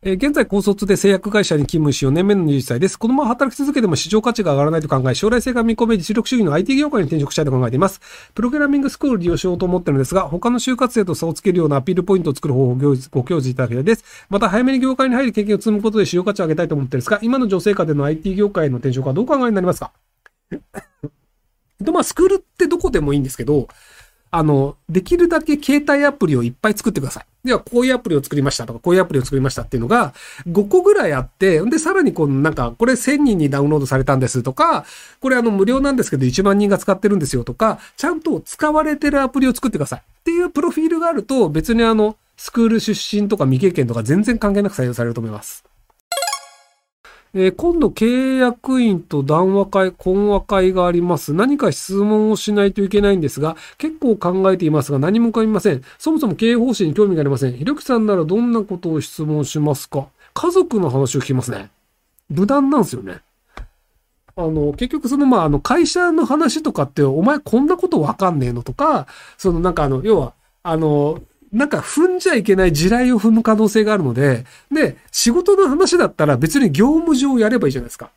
えー現在高卒で製薬会社に勤務し4年目の20歳です。このまま働き続けても市場価値が上がらないと考え、将来性が見込め実力主義の IT 業界に転職したいと考えています。プログラミングスクールを利用しようと思ってるのですが、他の就活生と差をつけるようなアピールポイントを作る方法をご教示いただきたいです。また、早めに業界に入り経験を積むことで市場価値を上げたいと思ってるんですが、今の女性下での IT 業界の転職はどうお考えになりますか？と、まあ、スクールってどこでもいいんですけど、あの、できるだけ携帯アプリをいっぱい作ってください。では、こういうアプリを作りましたとか、こういうアプリを作りましたっていうのが、5個ぐらいあって、で、さらにこのなんか、これ1000人にダウンロードされたんですとか、これあの、無料なんですけど1万人が使ってるんですよとか、ちゃんと使われてるアプリを作ってください。っていうプロフィールがあると、別にあの、スクール出身とか未経験とか全然関係なく採用されると思います。えー今度、経営役員と談話会、懇話会があります。何か質問をしないといけないんですが、結構考えていますが何も浮かびません。そもそも経営方針に興味がありません。ひろきさんならどんなことを質問しますか？家族の話を聞きますね。無難なんですよね。あの、結局その、まあ、あの、会社の話とかって、お前こんなことわかんねえのとか、そのなんかあの、要は、あの、なんか踏んじゃいけない地雷を踏む可能性があるので、で、仕事の話だったら別に業務上やればいいじゃないですか。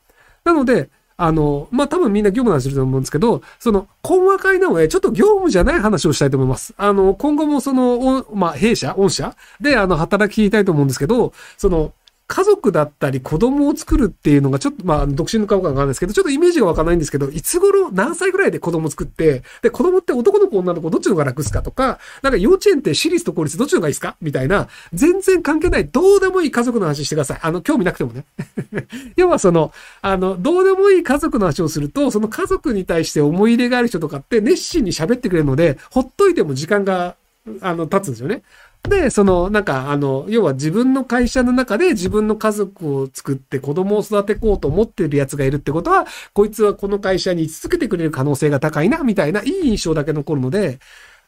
なので、あの、まあ、多分みんな業務の話すると思うんですけど、その、懇話会なので、ちょっと業務じゃない話をしたいと思います。あの、今後もその、おまあ、弊社、御社で、あの、働きたいと思うんですけど、その、家族だったり子供を作るっていうのがちょっと、まあ、独身の顔かわかんないですけど、ちょっとイメージがわかんないんですけど、いつ頃、何歳ぐらいで子供作って、で、子供って男の子女の子どっちの方が楽ですかとか、なんか幼稚園って私立と公立どっちの方がいいですか？みたいな、全然関係ない、どうでもいい家族の話してください。あの、興味なくてもね。要はその、あの、どうでもいい家族の話をすると、その家族に対して思い入れがある人とかって熱心に喋ってくれるので、ほっといても時間が、あの、経つんですよね。で、その、なんか、あの、要は自分の会社の中で自分の家族を作って子供を育てこうと思ってるやつがいるってことは、こいつはこの会社に居続けてくれる可能性が高いな、みたいな、いい印象だけ残るので、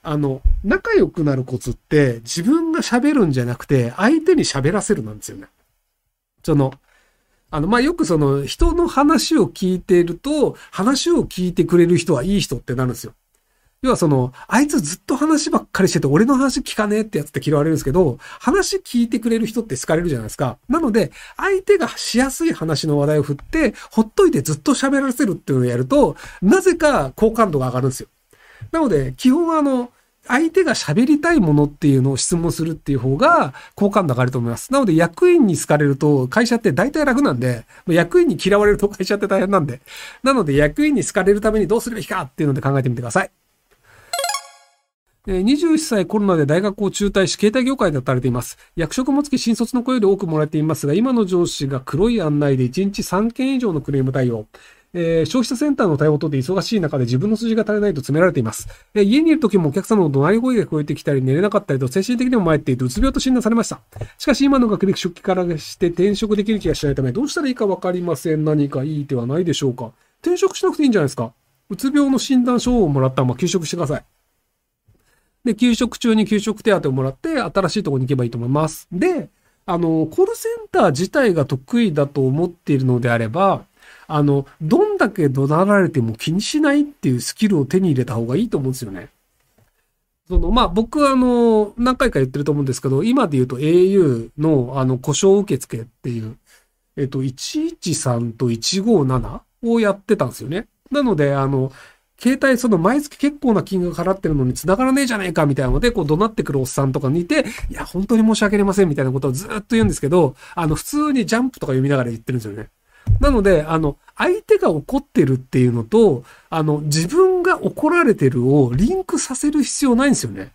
あの、仲良くなるコツって、自分が喋るんじゃなくて、相手に喋らせるなんですよね。その、あの、まあ、よくその、人の話を聞いていると、話を聞いてくれる人はいい人ってなるんですよ。要はその、あいつずっと話ばっかりしてて、俺の話聞かねえってやつって嫌われるんですけど、話聞いてくれる人って好かれるじゃないですか。なので、相手がしやすい話の話題を振って、ほっといてずっと喋らせるっていうのをやると、なぜか好感度が上がるんですよ。なので、基本はあの、相手が喋りたいものっていうのを質問するっていう方が好感度上がると思います。なので役員に好かれると会社って大体楽なんで、役員に嫌われると会社って大変なんで。なので役員に好かれるためにどうするべきかっていうので考えてみてください。21歳コロナで大学を中退し、携帯業界で働いています。役職もつき新卒の声より多くもらえていますが、今の上司が黒い案内で1日3件以上のクレーム対応。えー消費者センターの対応とで忙しい中で自分の数字が足りないと詰められています。えー家にいる時もお客様の怒鳴り声が聞こえてきたり寝れなかったりと精神的にも参っていてうつ病と診断されました。しかし今の学歴出期からして転職できる気がしないためどうしたらいいかわかりません。何かいい手はないでしょうか転職しなくていいんじゃないですかうつ病の診断書をもらったらまあ休職してください。で、休職中に休職手当をもらって、新しいところに行けばいいと思います。で、あの、コールセンター自体が得意だと思っているのであれば、あの、どんだけ怒鳴られても気にしないっていうスキルを手に入れた方がいいと思うんですよね。その、まあ、僕はあの、何回か言ってると思うんですけど、今で言うと au のあの、故障受付っていう、えっと、113と157をやってたんですよね。なので、あの、携帯その毎月結構な金額払ってるのに繋がらねえじゃねえかみたいなので、こう怒鳴ってくるおっさんとかにいて、いや、本当に申し訳ありませんみたいなことをずっと言うんですけど、あの、普通にジャンプとか読みながら言ってるんですよね。なので、あの、相手が怒ってるっていうのと、あの、自分が怒られてるをリンクさせる必要ないんですよね。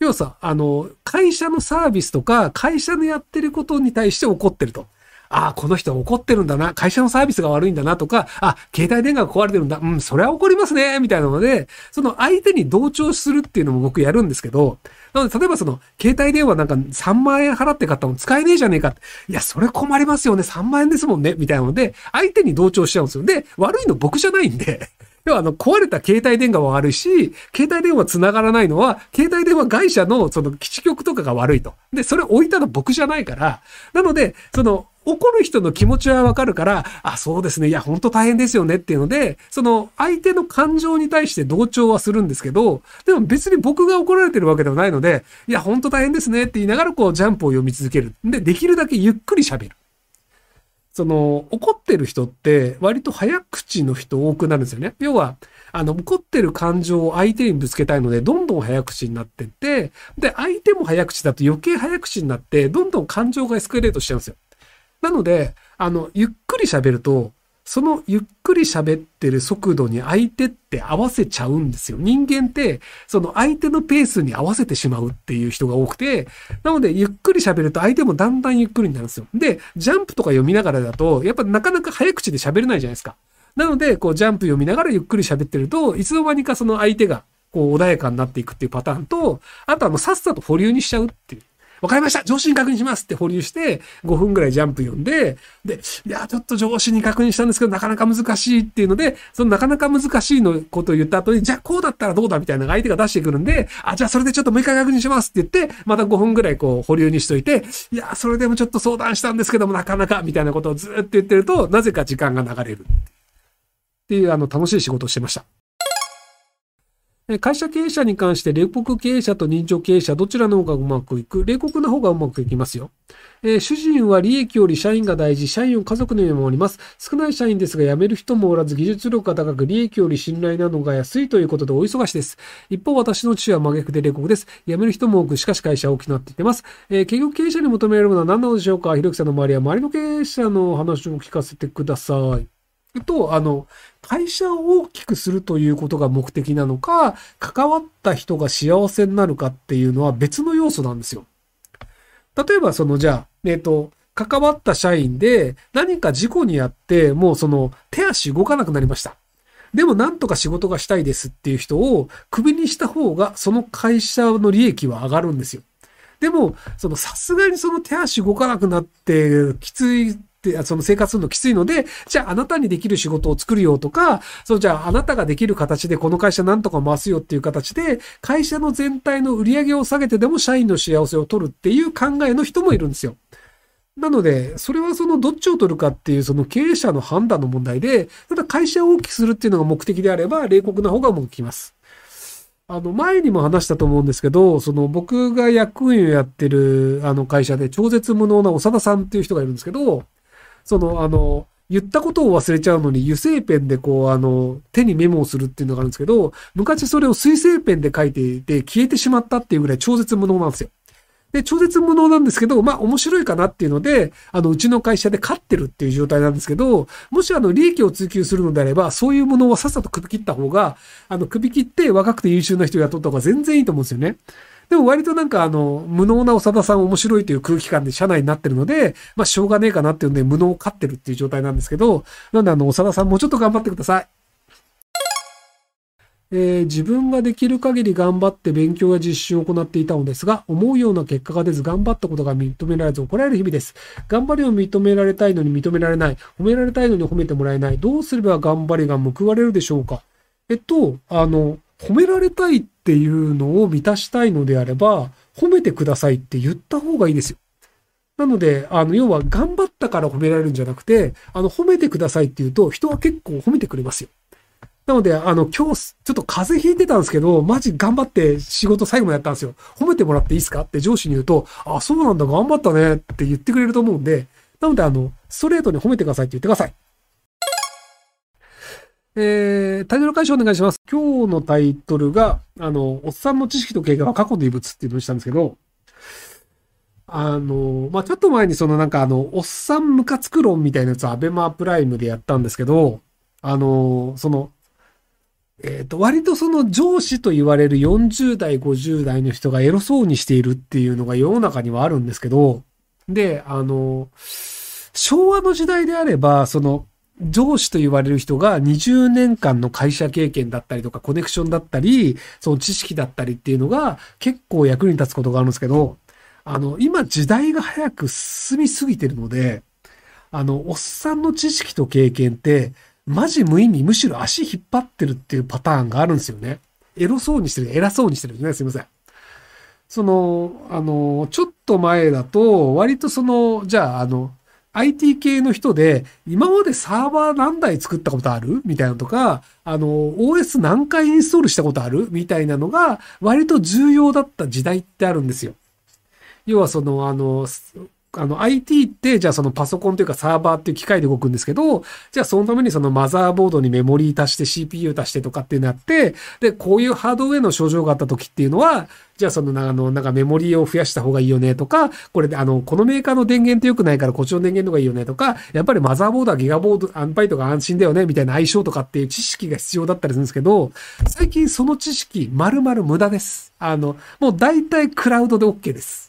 要はさ、あの、会社のサービスとか、会社のやってることに対して怒ってると。ああ、この人怒ってるんだな。会社のサービスが悪いんだなとか、あ、携帯電話が壊れてるんだ。うん、それは怒りますね。みたいなので、その相手に同調するっていうのも僕やるんですけど、なので、例えばその、携帯電話なんか3万円払って買ったの使えねえじゃねえかって。いや、それ困りますよね。3万円ですもんね。みたいなので、相手に同調しちゃうんですよ。で、悪いの僕じゃないんで、要はあの、壊れた携帯電話は悪いし、携帯電話繋がらないのは、携帯電話会社のその基地局とかが悪いと。で、それ置いたの僕じゃないから、なので、その、怒る人の気持ちはわかるから、あ、そうですね。いや、本当大変ですよねっていうので、その相手の感情に対して同調はするんですけど、でも別に僕が怒られてるわけではないので、いや、本当大変ですねって言いながらこうジャンプを読み続ける。で、できるだけゆっくり喋る。その、怒ってる人って割と早口の人多くなるんですよね。要は、あの、怒ってる感情を相手にぶつけたいので、どんどん早口になってって、で、相手も早口だと余計早口になって、どんどん感情がエスカレートしちゃうんですよ。なので、あの、ゆっくり喋ると、そのゆっくり喋ってる速度に相手って合わせちゃうんですよ。人間って、その相手のペースに合わせてしまうっていう人が多くて、なので、ゆっくり喋ると相手もだんだんゆっくりになるんですよ。で、ジャンプとか読みながらだと、やっぱなかなか早口で喋れないじゃないですか。なので、こう、ジャンプ読みながらゆっくり喋ってると、いつの間にかその相手が、こう、穏やかになっていくっていうパターンと、あとはもうさっさと保留にしちゃうっていう。わかりました上司に確認しますって保留して、5分ぐらいジャンプ読んで、で、いや、ちょっと上司に確認したんですけど、なかなか難しいっていうので、そのなかなか難しいのことを言った後に、じゃあこうだったらどうだみたいな相手が出してくるんで、あ、じゃあそれでちょっともう一回確認しますって言って、また5分ぐらいこう保留にしといて、いや、それでもちょっと相談したんですけども、なかなかみたいなことをずっと言ってると、なぜか時間が流れる。っていう、あの、楽しい仕事をしてました。会社経営者に関して、冷酷経営者と人情経営者、どちらの方がうまくいく？冷酷な方がうまくいきますよ。えー主人は利益より社員が大事、社員を家族のように守ります。少ない社員ですが辞める人もおらず、技術力が高く、利益より信頼なのが安いということでお忙しです。一方、私の父は真逆で冷酷です。辞める人も多く、しかし会社は大きくなっていってます。えー企業経営者に求められるものは何なのでしょうか？ひろきさんの周りは周りの経営者の話を聞かせてください。と、あの、会社を大きくするということが目的なのか、関わった人が幸せになるかっていうのは別の要素なんですよ。例えば、その、じゃあ、えっと、関わった社員で何か事故にあって、もうその手足動かなくなりました。でもなんとか仕事がしたいですっていう人をクビにした方がその会社の利益は上がるんですよ。でも、そのさすがにその手足動かなくなってきついって、その生活するのきついので、じゃああなたにできる仕事を作るよとか、そうじゃああなたができる形でこの会社なんとか回すよっていう形で、会社の全体の売り上げを下げてでも社員の幸せを取るっていう考えの人もいるんですよ。なので、それはそのどっちを取るかっていうその経営者の判断の問題で、ただ会社を大きくするっていうのが目的であれば、冷酷な方が向きます。あの、前にも話したと思うんですけど、その僕が役員をやってるあの会社で超絶無能な長田さんっていう人がいるんですけど、その、あの、言ったことを忘れちゃうのに油性ペンでこう、あの、手にメモをするっていうのがあるんですけど、昔それを水性ペンで書いていて消えてしまったっていうぐらい超絶無能なんですよ。で、超絶無能なんですけど、まあ面白いかなっていうので、あの、うちの会社で勝ってるっていう状態なんですけど、もしあの、利益を追求するのであれば、そういうものをさっさと首切った方が、あの、首切って若くて優秀な人を雇った方が全然いいと思うんですよね。でも割となんかあの、無能な長田さん面白いという空気感で社内になってるので、まあしょうがねえかなっていうんで無能を勝ってるっていう状態なんですけど、なんであの、長田さんもうちょっと頑張ってください。えー自分ができる限り頑張って勉強や実習を行っていたのですが、思うような結果が出ず頑張ったことが認められず怒られる日々です。頑張りを認められたいのに認められない。褒められたいのに褒めてもらえない。どうすれば頑張りが報われるでしょうか？えっと、あの、褒められたいっていうのを満たしたいのであれば、褒めてくださいって言った方がいいですよ。なので、あの、要は頑張ったから褒められるんじゃなくて、あの、褒めてくださいって言うと、人は結構褒めてくれますよ。なので、あの、今日、ちょっと風邪ひいてたんですけど、マジ頑張って仕事最後までやったんですよ。褒めてもらっていいですか？って上司に言うと、あ、そうなんだ、頑張ったねって言ってくれると思うんで、なので、あの、ストレートに褒めてくださいって言ってください。えー、タイトル解消お願いします。今日のタイトルが、あの、おっさんの知識と経験は過去の遺物っていうのにしたんですけど、あの、まあ、ちょっと前にそのなんかあの、おっさんムカつく論みたいなやつをアベマプライムでやったんですけど、あの、その、えっ、と、割とその上司と言われる40代、50代の人がエロそうにしているっていうのが世の中にはあるんですけど、で、あの、昭和の時代であれば、その、上司と言われる人が20年間の会社経験だったりとかコネクションだったり、その知識だったりっていうのが結構役に立つことがあるんですけど、あの、今時代が早く進みすぎてるので、あの、おっさんの知識と経験って、マジ無意味、むしろ足引っ張ってるっていうパターンがあるんですよね。エロそうにしてる、偉そうにしてるね。すいません。その、あの、ちょっと前だと、割とその、じゃあ、あの、IT 系の人で、今までサーバー何台作ったことある？みたいなのとか、あの、OS 何回インストールしたことある？みたいなのが、割と重要だった時代ってあるんですよ。要はその、あの、あの IT って、じゃあそのパソコンというかサーバーっていう機械で動くんですけど、じゃあそのためにそのマザーボードにメモリー足して CPU 足してとかっていうのやって、で、こういうハードウェアの症状があった時っていうのは、じゃあその、あの、なんかメモリーを増やした方がいいよねとか、これであの、このメーカーの電源って良くないからこっちの電源の方がいいよねとか、やっぱりマザーボードはギガボード、アンパイとか安心だよねみたいな相性とかっていう知識が必要だったりするんですけど、最近その知識、丸々無駄です。あの、もう大体クラウドで OK です。